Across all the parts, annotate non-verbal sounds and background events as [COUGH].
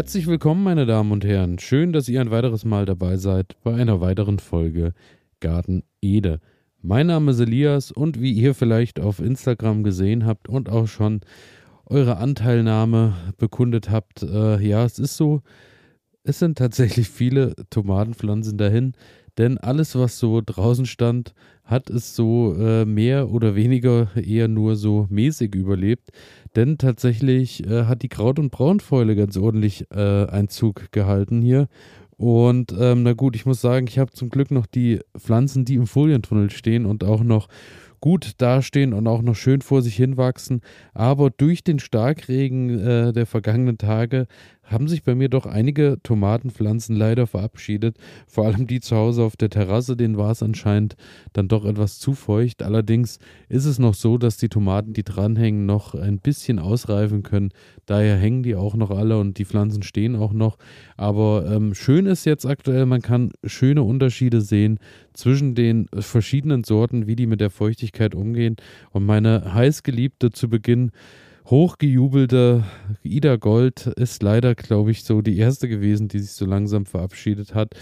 Herzlich willkommen, meine Damen und Herren. Schön, dass ihr ein weiteres Mal dabei seid bei einer weiteren Folge Garten Ede. Mein Name ist Elias und wie ihr vielleicht auf Instagram gesehen habt und auch schon eure Anteilnahme bekundet habt, äh, ja, es ist so, es sind tatsächlich viele Tomatenpflanzen dahin, denn alles, was so draußen stand, hat es so äh, mehr oder weniger eher nur so mäßig überlebt. Denn tatsächlich äh, hat die Kraut- und Braunfäule ganz ordentlich äh, Einzug gehalten hier. Und ähm, na gut, ich muss sagen, ich habe zum Glück noch die Pflanzen, die im Folientunnel stehen und auch noch gut dastehen und auch noch schön vor sich hin wachsen. Aber durch den Starkregen äh, der vergangenen Tage haben sich bei mir doch einige Tomatenpflanzen leider verabschiedet. Vor allem die zu Hause auf der Terrasse, denen war es anscheinend dann doch etwas zu feucht. Allerdings ist es noch so, dass die Tomaten, die dranhängen, noch ein bisschen ausreifen können. Daher hängen die auch noch alle und die Pflanzen stehen auch noch. Aber ähm, schön ist jetzt aktuell, man kann schöne Unterschiede sehen zwischen den verschiedenen Sorten, wie die mit der Feuchtigkeit umgehen. Und meine heißgeliebte zu Beginn hochgejubelte Ida Gold ist leider, glaube ich, so die erste gewesen, die sich so langsam verabschiedet hat.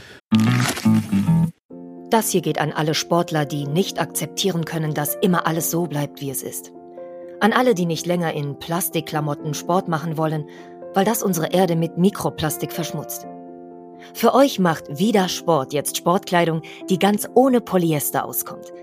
Das hier geht an alle Sportler, die nicht akzeptieren können, dass immer alles so bleibt, wie es ist. An alle, die nicht länger in Plastikklamotten Sport machen wollen, weil das unsere Erde mit Mikroplastik verschmutzt. Für euch macht wieder Sport jetzt Sportkleidung, die ganz ohne Polyester auskommt –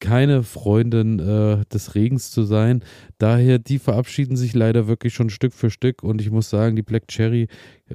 keine Freundin äh, des Regens zu sein. Daher, die verabschieden sich leider wirklich schon Stück für Stück. Und ich muss sagen, die Black Cherry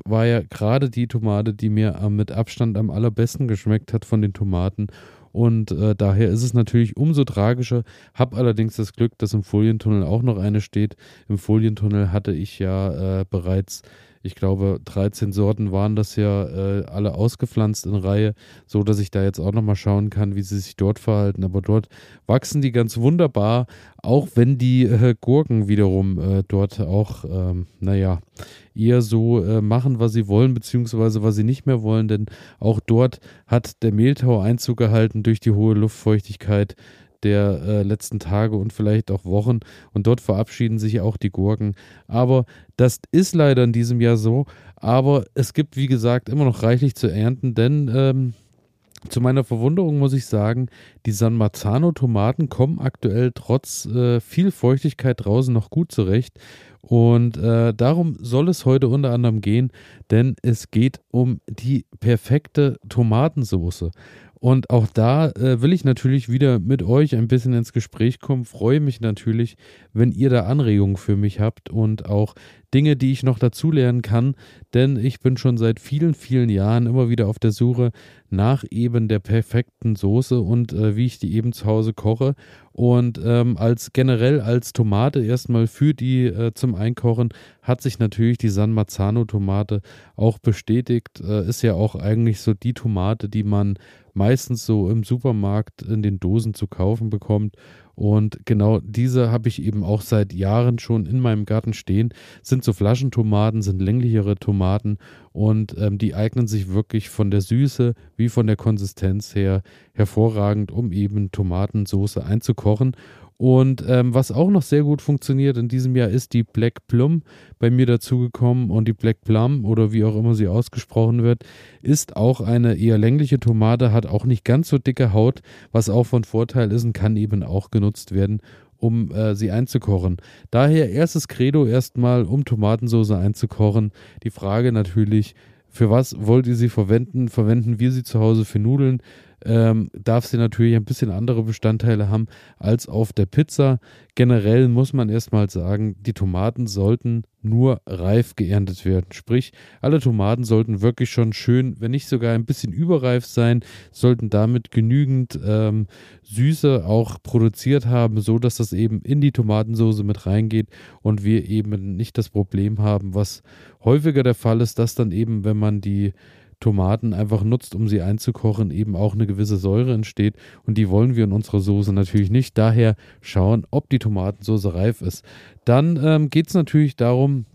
war ja gerade die Tomate, die mir äh, mit Abstand am allerbesten geschmeckt hat von den Tomaten. Und äh, daher ist es natürlich umso tragischer. Hab allerdings das Glück, dass im Folientunnel auch noch eine steht. Im Folientunnel hatte ich ja äh, bereits ich glaube, 13 Sorten waren das ja äh, alle ausgepflanzt in Reihe, so dass ich da jetzt auch nochmal schauen kann, wie sie sich dort verhalten. Aber dort wachsen die ganz wunderbar, auch wenn die äh, Gurken wiederum äh, dort auch, ähm, naja, eher so äh, machen, was sie wollen, beziehungsweise was sie nicht mehr wollen, denn auch dort hat der Mehltau Einzug gehalten durch die hohe Luftfeuchtigkeit der äh, letzten Tage und vielleicht auch Wochen. Und dort verabschieden sich auch die Gurken. Aber das ist leider in diesem Jahr so. Aber es gibt, wie gesagt, immer noch reichlich zu ernten, denn ähm, zu meiner Verwunderung muss ich sagen, die San Marzano-Tomaten kommen aktuell trotz äh, viel Feuchtigkeit draußen noch gut zurecht. Und äh, darum soll es heute unter anderem gehen, denn es geht um die perfekte Tomatensoße. Und auch da äh, will ich natürlich wieder mit euch ein bisschen ins Gespräch kommen. Freue mich natürlich, wenn ihr da Anregungen für mich habt und auch Dinge, die ich noch dazulernen kann. Denn ich bin schon seit vielen, vielen Jahren immer wieder auf der Suche nach eben der perfekten Soße und äh, wie ich die eben zu Hause koche. Und ähm, als generell als Tomate erstmal für die äh, zum Einkochen hat sich natürlich die San Marzano Tomate auch bestätigt. Äh, ist ja auch eigentlich so die Tomate, die man meistens so im Supermarkt in den Dosen zu kaufen bekommt. Und genau diese habe ich eben auch seit Jahren schon in meinem Garten stehen. Sind so Flaschentomaten, sind länglichere Tomaten und ähm, die eignen sich wirklich von der Süße wie von der Konsistenz her hervorragend, um eben Tomatensoße einzukochen. Und ähm, was auch noch sehr gut funktioniert in diesem Jahr ist die Black Plum bei mir dazugekommen. Und die Black Plum oder wie auch immer sie ausgesprochen wird, ist auch eine eher längliche Tomate, hat auch nicht ganz so dicke Haut, was auch von Vorteil ist und kann eben auch genutzt werden, um äh, sie einzukochen. Daher erstes Credo erstmal, um Tomatensauce einzukochen. Die Frage natürlich, für was wollt ihr sie verwenden? Verwenden wir sie zu Hause für Nudeln? Ähm, darf sie natürlich ein bisschen andere Bestandteile haben als auf der Pizza. Generell muss man erstmal sagen, die Tomaten sollten nur reif geerntet werden. Sprich, alle Tomaten sollten wirklich schon schön, wenn nicht sogar ein bisschen überreif sein, sollten damit genügend ähm, Süße auch produziert haben, so dass das eben in die Tomatensauce mit reingeht und wir eben nicht das Problem haben, was häufiger der Fall ist, dass dann eben, wenn man die Tomaten einfach nutzt, um sie einzukochen, eben auch eine gewisse Säure entsteht. Und die wollen wir in unserer Soße natürlich nicht. Daher schauen, ob die Tomatensauce reif ist. Dann ähm, geht es natürlich darum,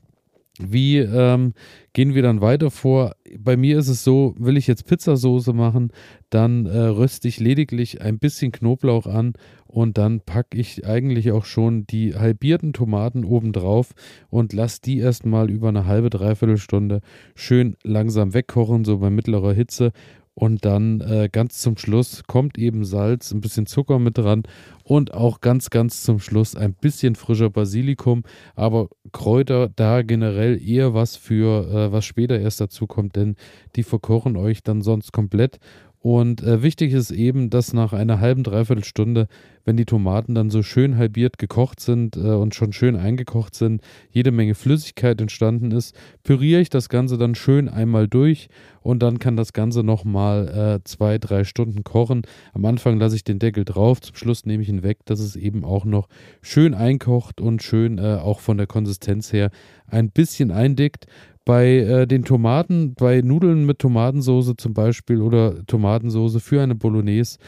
wie ähm, gehen wir dann weiter vor? Bei mir ist es so, will ich jetzt Pizzasoße machen, dann äh, röste ich lediglich ein bisschen Knoblauch an und dann packe ich eigentlich auch schon die halbierten Tomaten oben drauf und lasse die erstmal über eine halbe, dreiviertel Stunde schön langsam wegkochen, so bei mittlerer Hitze und dann äh, ganz zum Schluss kommt eben Salz, ein bisschen Zucker mit dran und auch ganz, ganz zum Schluss ein bisschen frischer Basilikum. Aber Kräuter da generell eher was für, äh, was später erst dazu kommt, denn die verkochen euch dann sonst komplett. Und äh, wichtig ist eben, dass nach einer halben, dreiviertel Stunde, wenn die Tomaten dann so schön halbiert gekocht sind äh, und schon schön eingekocht sind, jede Menge Flüssigkeit entstanden ist, püriere ich das Ganze dann schön einmal durch und dann kann das Ganze nochmal äh, zwei, drei Stunden kochen. Am Anfang lasse ich den Deckel drauf, zum Schluss nehme ich ihn weg, dass es eben auch noch schön einkocht und schön äh, auch von der Konsistenz her ein bisschen eindickt. Bei äh, den Tomaten, bei Nudeln mit Tomatensauce zum Beispiel oder Tomatensauce für eine Bolognese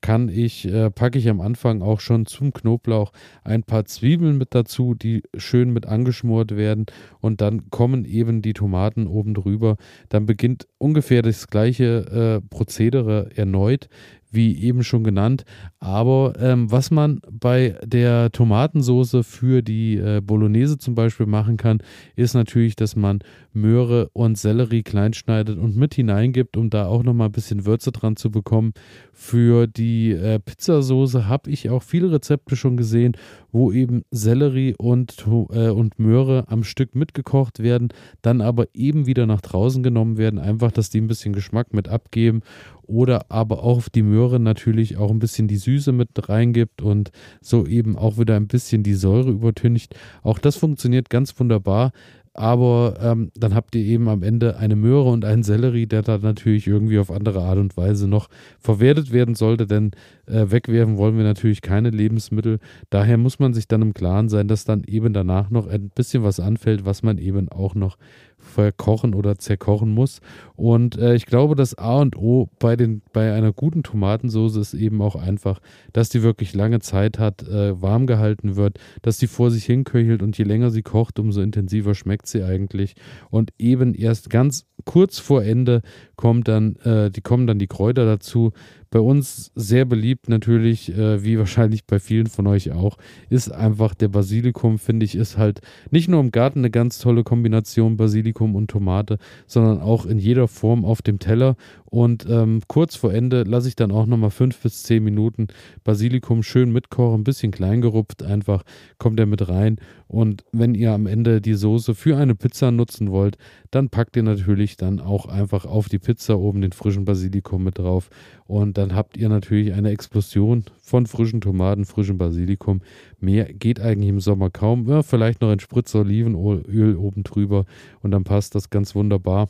kann ich, äh, packe ich am Anfang auch schon zum Knoblauch ein paar Zwiebeln mit dazu, die schön mit angeschmort werden und dann kommen eben die Tomaten oben drüber. Dann beginnt ungefähr das gleiche äh, Prozedere erneut wie eben schon genannt. Aber ähm, was man bei der Tomatensauce für die äh, Bolognese zum Beispiel machen kann, ist natürlich, dass man Möhre und Sellerie kleinschneidet und mit hineingibt, um da auch nochmal ein bisschen Würze dran zu bekommen. Für die äh, Pizzasauce habe ich auch viele Rezepte schon gesehen, wo eben Sellerie und, äh, und Möhre am Stück mitgekocht werden, dann aber eben wieder nach draußen genommen werden, einfach, dass die ein bisschen Geschmack mit abgeben oder aber auch die Möhre natürlich auch ein bisschen die Süße mit reingibt und so eben auch wieder ein bisschen die Säure übertüncht. Auch das funktioniert ganz wunderbar. Aber ähm, dann habt ihr eben am Ende eine Möhre und einen Sellerie, der da natürlich irgendwie auf andere Art und Weise noch verwertet werden sollte, denn äh, wegwerfen wollen wir natürlich keine Lebensmittel. Daher muss man sich dann im Klaren sein, dass dann eben danach noch ein bisschen was anfällt, was man eben auch noch verkochen oder zerkochen muss. Und äh, ich glaube, das A und O bei, den, bei einer guten Tomatensauce ist eben auch einfach, dass die wirklich lange Zeit hat, äh, warm gehalten wird, dass die vor sich hinköchelt und je länger sie kocht, umso intensiver schmeckt sie eigentlich. Und eben erst ganz kurz vor Ende kommt dann, äh, die kommen dann die Kräuter dazu. Bei uns sehr beliebt natürlich, äh, wie wahrscheinlich bei vielen von euch auch, ist einfach der Basilikum, finde ich, ist halt nicht nur im Garten eine ganz tolle Kombination Basilikum und Tomate, sondern auch in jeder Form auf dem Teller. Und ähm, kurz vor Ende lasse ich dann auch nochmal fünf bis zehn Minuten Basilikum schön mitkochen, ein bisschen klein gerupft, einfach kommt er mit rein. Und wenn ihr am Ende die Soße für eine Pizza nutzen wollt, dann packt ihr natürlich dann auch einfach auf die Pizza oben den frischen Basilikum mit drauf. Und dann habt ihr natürlich eine Explosion von frischen Tomaten, frischem Basilikum. Mehr geht eigentlich im Sommer kaum. Ja, vielleicht noch ein Spritzer Olivenöl oben drüber und dann passt das ganz wunderbar.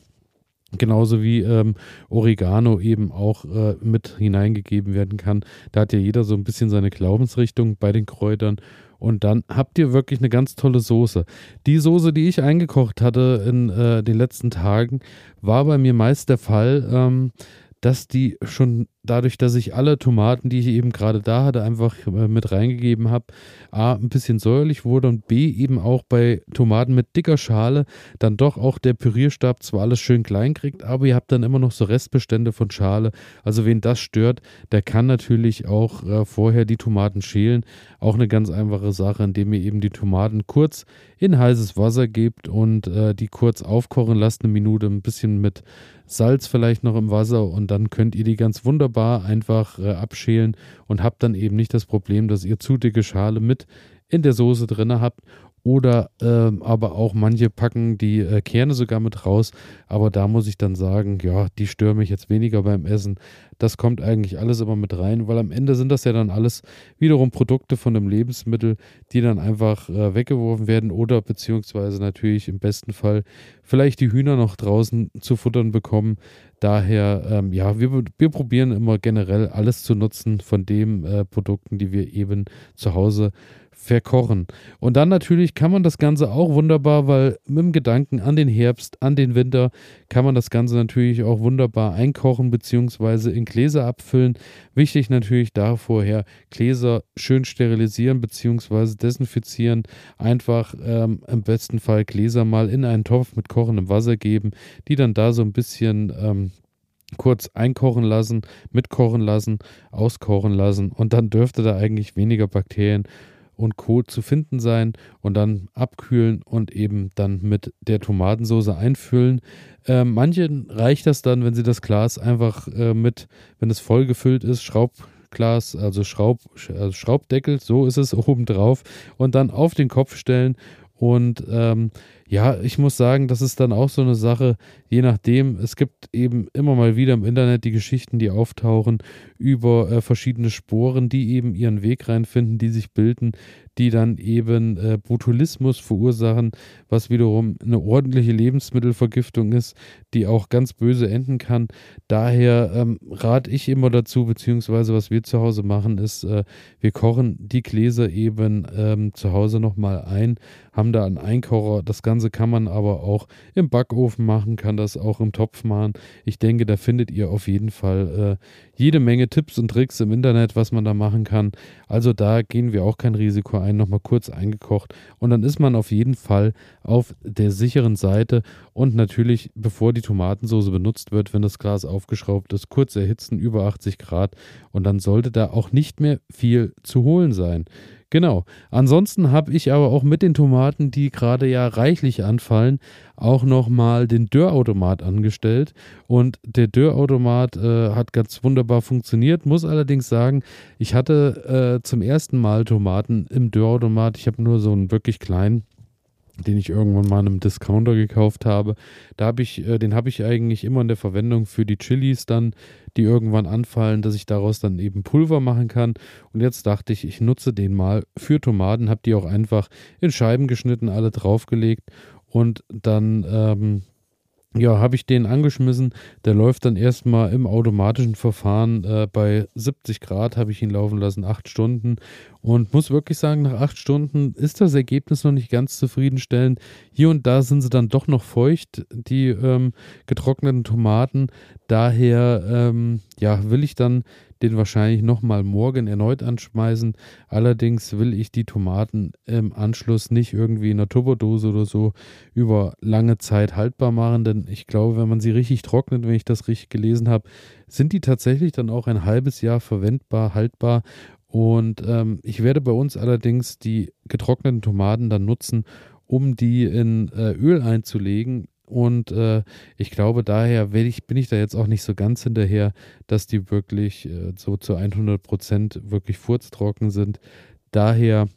Genauso wie ähm, Oregano eben auch äh, mit hineingegeben werden kann. Da hat ja jeder so ein bisschen seine Glaubensrichtung bei den Kräutern. Und dann habt ihr wirklich eine ganz tolle Soße. Die Soße, die ich eingekocht hatte in äh, den letzten Tagen, war bei mir meist der Fall, ähm, dass die schon dadurch, dass ich alle Tomaten, die ich eben gerade da hatte, einfach äh, mit reingegeben habe, A, ein bisschen säuerlich wurde und B, eben auch bei Tomaten mit dicker Schale dann doch auch der Pürierstab zwar alles schön klein kriegt, aber ihr habt dann immer noch so Restbestände von Schale. Also wen das stört, der kann natürlich auch äh, vorher die Tomaten schälen. Auch eine ganz einfache Sache, indem ihr eben die Tomaten kurz in heißes Wasser gebt und äh, die kurz aufkochen lasst, eine Minute ein bisschen mit Salz vielleicht noch im Wasser und dann könnt ihr die ganz wunderbar einfach äh, abschälen und habt dann eben nicht das Problem, dass ihr zu dicke Schale mit in der Soße drin habt oder ähm, aber auch manche packen die äh, Kerne sogar mit raus. Aber da muss ich dann sagen, ja, die stören mich jetzt weniger beim Essen. Das kommt eigentlich alles immer mit rein, weil am Ende sind das ja dann alles wiederum Produkte von einem Lebensmittel, die dann einfach äh, weggeworfen werden oder beziehungsweise natürlich im besten Fall vielleicht die Hühner noch draußen zu futtern bekommen. Daher, ähm, ja, wir, wir probieren immer generell alles zu nutzen von den äh, Produkten, die wir eben zu Hause verkochen. Und dann natürlich kann man das Ganze auch wunderbar, weil mit dem Gedanken an den Herbst, an den Winter, kann man das Ganze natürlich auch wunderbar einkochen bzw. in Gläser abfüllen. Wichtig natürlich da vorher Gläser schön sterilisieren bzw. desinfizieren. Einfach ähm, im besten Fall Gläser mal in einen Topf mit kochendem Wasser geben, die dann da so ein bisschen ähm, kurz einkochen lassen, mitkochen lassen, auskochen lassen und dann dürfte da eigentlich weniger Bakterien und Co. zu finden sein und dann abkühlen und eben dann mit der Tomatensauce einfüllen. Äh, manchen reicht das dann, wenn sie das Glas einfach äh, mit, wenn es voll gefüllt ist, Schraubglas, also, Schraub, also Schraubdeckel, so ist es [LAUGHS] oben drauf und dann auf den Kopf stellen und ähm, ja, ich muss sagen, das ist dann auch so eine Sache, je nachdem, es gibt eben immer mal wieder im Internet die Geschichten, die auftauchen über äh, verschiedene Sporen, die eben ihren Weg reinfinden, die sich bilden, die dann eben äh, Botulismus verursachen, was wiederum eine ordentliche Lebensmittelvergiftung ist, die auch ganz böse enden kann. Daher ähm, rate ich immer dazu, beziehungsweise was wir zu Hause machen, ist, äh, wir kochen die Gläser eben ähm, zu Hause nochmal ein, haben da einen Einkocher. Das Ganze kann man aber auch im Backofen machen, kann das auch im Topf machen. Ich denke, da findet ihr auf jeden Fall äh, jede Menge Tipps und Tricks im Internet, was man da machen kann. Also da gehen wir auch kein Risiko ein, nochmal kurz eingekocht. Und dann ist man auf jeden Fall auf der sicheren Seite. Und natürlich, bevor die Tomatensauce benutzt wird, wenn das Glas aufgeschraubt ist, kurz erhitzen über 80 Grad. Und dann sollte da auch nicht mehr viel zu holen sein. Genau. Ansonsten habe ich aber auch mit den Tomaten, die gerade ja reichlich anfallen, auch nochmal den Dörrautomat angestellt. Und der Dörrautomat äh, hat ganz wunderbar funktioniert. Muss allerdings sagen, ich hatte äh, zum ersten Mal Tomaten im Dörrautomat. Ich habe nur so einen wirklich kleinen den ich irgendwann mal in einem Discounter gekauft habe. Da habe ich, äh, den habe ich eigentlich immer in der Verwendung für die Chilis dann, die irgendwann anfallen, dass ich daraus dann eben Pulver machen kann. Und jetzt dachte ich, ich nutze den mal für Tomaten, habe die auch einfach in Scheiben geschnitten, alle draufgelegt und dann ähm, ja, habe ich den angeschmissen. Der läuft dann erstmal im automatischen Verfahren äh, bei 70 Grad, habe ich ihn laufen lassen, acht Stunden. Und muss wirklich sagen, nach acht Stunden ist das Ergebnis noch nicht ganz zufriedenstellend. Hier und da sind sie dann doch noch feucht, die ähm, getrockneten Tomaten. Daher ähm, ja, will ich dann den wahrscheinlich nochmal morgen erneut anschmeißen. Allerdings will ich die Tomaten im Anschluss nicht irgendwie in einer Tupperdose oder so über lange Zeit haltbar machen, denn ich glaube, wenn man sie richtig trocknet, wenn ich das richtig gelesen habe, sind die tatsächlich dann auch ein halbes Jahr verwendbar, haltbar. Und ähm, ich werde bei uns allerdings die getrockneten Tomaten dann nutzen, um die in äh, Öl einzulegen, und äh, ich glaube, daher ich, bin ich da jetzt auch nicht so ganz hinterher, dass die wirklich äh, so zu 100 Prozent wirklich furztrocken sind. Daher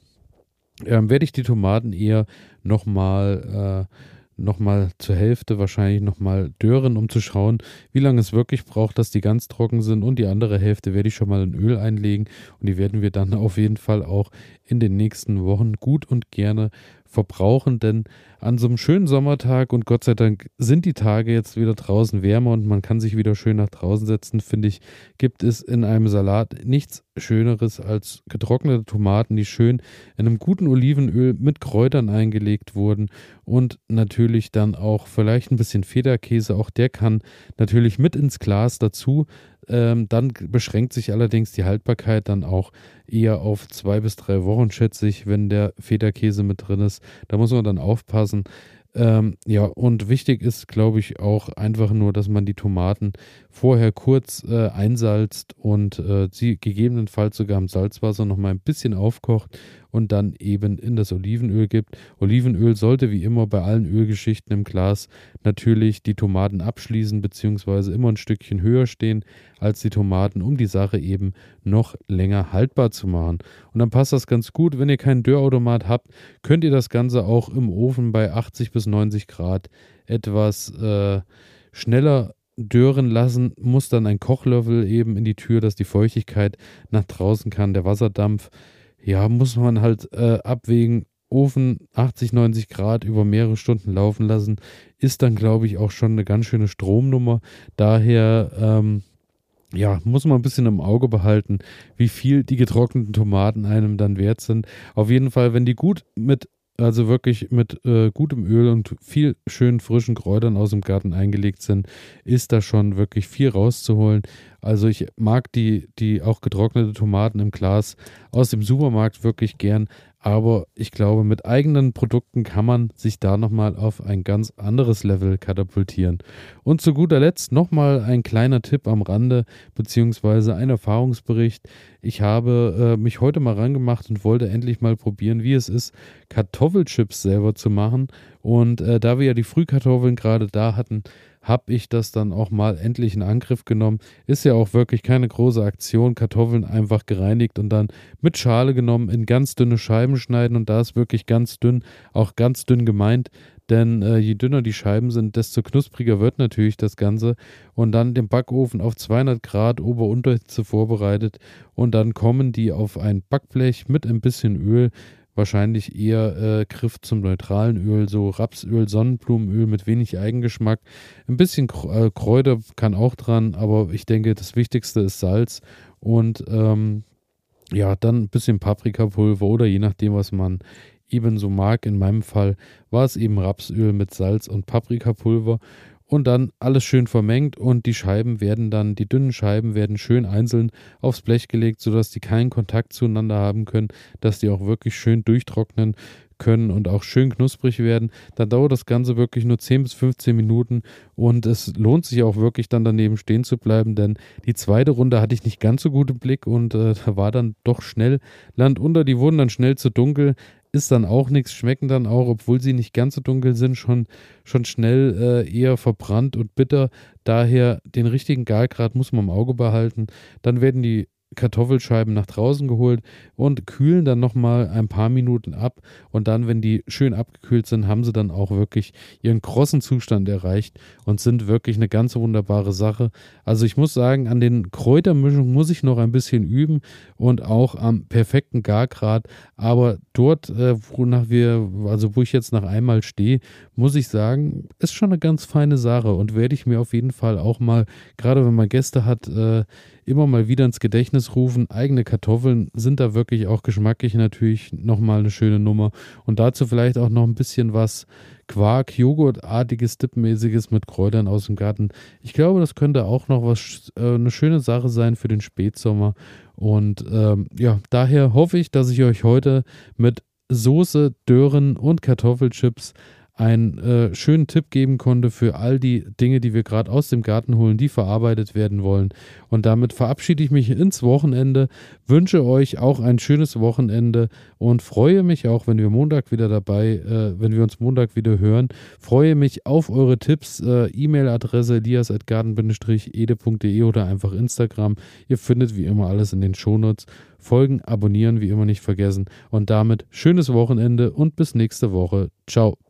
äh, werde ich die Tomaten eher nochmal äh, nochmal zur Hälfte wahrscheinlich nochmal dörren, um zu schauen, wie lange es wirklich braucht, dass die ganz trocken sind. Und die andere Hälfte werde ich schon mal in Öl einlegen. Und die werden wir dann [LAUGHS] auf jeden Fall auch in den nächsten Wochen gut und gerne verbrauchen, denn an so einem schönen Sommertag und Gott sei Dank sind die Tage jetzt wieder draußen wärmer und man kann sich wieder schön nach draußen setzen, finde ich, gibt es in einem Salat nichts Schöneres als getrocknete Tomaten, die schön in einem guten Olivenöl mit Kräutern eingelegt wurden und natürlich dann auch vielleicht ein bisschen Federkäse, auch der kann natürlich mit ins Glas dazu. Ähm, dann beschränkt sich allerdings die Haltbarkeit dann auch eher auf zwei bis drei Wochen, schätze ich, wenn der Federkäse mit drin ist. Da muss man dann aufpassen. Ähm, ja, und wichtig ist, glaube ich, auch einfach nur, dass man die Tomaten vorher kurz äh, einsalzt und äh, sie gegebenenfalls sogar im Salzwasser noch mal ein bisschen aufkocht und dann eben in das Olivenöl gibt. Olivenöl sollte wie immer bei allen Ölgeschichten im Glas natürlich die Tomaten abschließen bzw. immer ein Stückchen höher stehen als die Tomaten, um die Sache eben noch länger haltbar zu machen. Und dann passt das ganz gut. Wenn ihr keinen Dörrautomat habt, könnt ihr das Ganze auch im Ofen bei 80 bis 90 Grad etwas äh, schneller dören lassen, muss dann ein Kochlöffel eben in die Tür, dass die Feuchtigkeit nach draußen kann, der Wasserdampf. Ja, muss man halt äh, abwägen. Ofen 80, 90 Grad über mehrere Stunden laufen lassen, ist dann, glaube ich, auch schon eine ganz schöne Stromnummer. Daher, ähm, ja, muss man ein bisschen im Auge behalten, wie viel die getrockneten Tomaten einem dann wert sind. Auf jeden Fall, wenn die gut mit also wirklich mit äh, gutem Öl und viel schönen frischen Kräutern aus dem Garten eingelegt sind, ist da schon wirklich viel rauszuholen. Also ich mag die, die auch getrocknete Tomaten im Glas aus dem Supermarkt wirklich gern, aber ich glaube, mit eigenen Produkten kann man sich da nochmal auf ein ganz anderes Level katapultieren. Und zu guter Letzt nochmal ein kleiner Tipp am Rande, beziehungsweise ein Erfahrungsbericht. Ich habe äh, mich heute mal rangemacht und wollte endlich mal probieren, wie es ist, Kartoffelchips selber zu machen. Und äh, da wir ja die Frühkartoffeln gerade da hatten, habe ich das dann auch mal endlich in Angriff genommen. Ist ja auch wirklich keine große Aktion. Kartoffeln einfach gereinigt und dann mit Schale genommen, in ganz dünne Scheiben schneiden und da ist wirklich ganz dünn, auch ganz dünn gemeint. Denn äh, je dünner die Scheiben sind, desto knuspriger wird natürlich das Ganze. Und dann den Backofen auf 200 Grad Ober-Unterhitze vorbereitet. Und dann kommen die auf ein Backblech mit ein bisschen Öl wahrscheinlich eher äh, Griff zum neutralen Öl, so Rapsöl, Sonnenblumenöl mit wenig Eigengeschmack. Ein bisschen äh, Kräuter kann auch dran, aber ich denke, das Wichtigste ist Salz und ähm, ja, dann ein bisschen Paprikapulver oder je nachdem, was man eben so mag. In meinem Fall war es eben Rapsöl mit Salz und Paprikapulver und dann alles schön vermengt und die Scheiben werden dann, die dünnen Scheiben werden schön einzeln aufs Blech gelegt, sodass die keinen Kontakt zueinander haben können, dass die auch wirklich schön durchtrocknen können und auch schön knusprig werden. Dann dauert das Ganze wirklich nur 10 bis 15 Minuten und es lohnt sich auch wirklich dann daneben stehen zu bleiben, denn die zweite Runde hatte ich nicht ganz so gut im Blick und äh, da war dann doch schnell Land unter. Die wurden dann schnell zu dunkel ist dann auch nichts, schmecken dann auch, obwohl sie nicht ganz so dunkel sind, schon, schon schnell äh, eher verbrannt und bitter. Daher den richtigen Galgrad muss man im Auge behalten. Dann werden die Kartoffelscheiben nach draußen geholt und kühlen dann nochmal ein paar Minuten ab. Und dann, wenn die schön abgekühlt sind, haben sie dann auch wirklich ihren krossen Zustand erreicht und sind wirklich eine ganz wunderbare Sache. Also ich muss sagen, an den Kräutermischungen muss ich noch ein bisschen üben und auch am perfekten Gargrad. Aber dort, äh, wonach wir, also wo ich jetzt nach einmal stehe, muss ich sagen, ist schon eine ganz feine Sache und werde ich mir auf jeden Fall auch mal, gerade wenn man Gäste hat, äh, immer mal wieder ins Gedächtnis rufen. Eigene Kartoffeln sind da wirklich auch geschmacklich natürlich nochmal eine schöne Nummer. Und dazu vielleicht auch noch ein bisschen was Quark, Joghurtartiges, Dipmäßiges mit Kräutern aus dem Garten. Ich glaube, das könnte auch noch was, äh, eine schöne Sache sein für den Spätsommer. Und ähm, ja, daher hoffe ich, dass ich euch heute mit Soße, Dören und Kartoffelchips einen äh, schönen Tipp geben konnte für all die Dinge, die wir gerade aus dem Garten holen, die verarbeitet werden wollen. Und damit verabschiede ich mich ins Wochenende, wünsche euch auch ein schönes Wochenende und freue mich auch, wenn wir Montag wieder dabei, äh, wenn wir uns Montag wieder hören. Freue mich auf eure Tipps, äh, E-Mail-Adresse elias.garten-ede.de oder einfach Instagram. Ihr findet wie immer alles in den Shownotes. Folgen, abonnieren wie immer nicht vergessen. Und damit schönes Wochenende und bis nächste Woche. Ciao.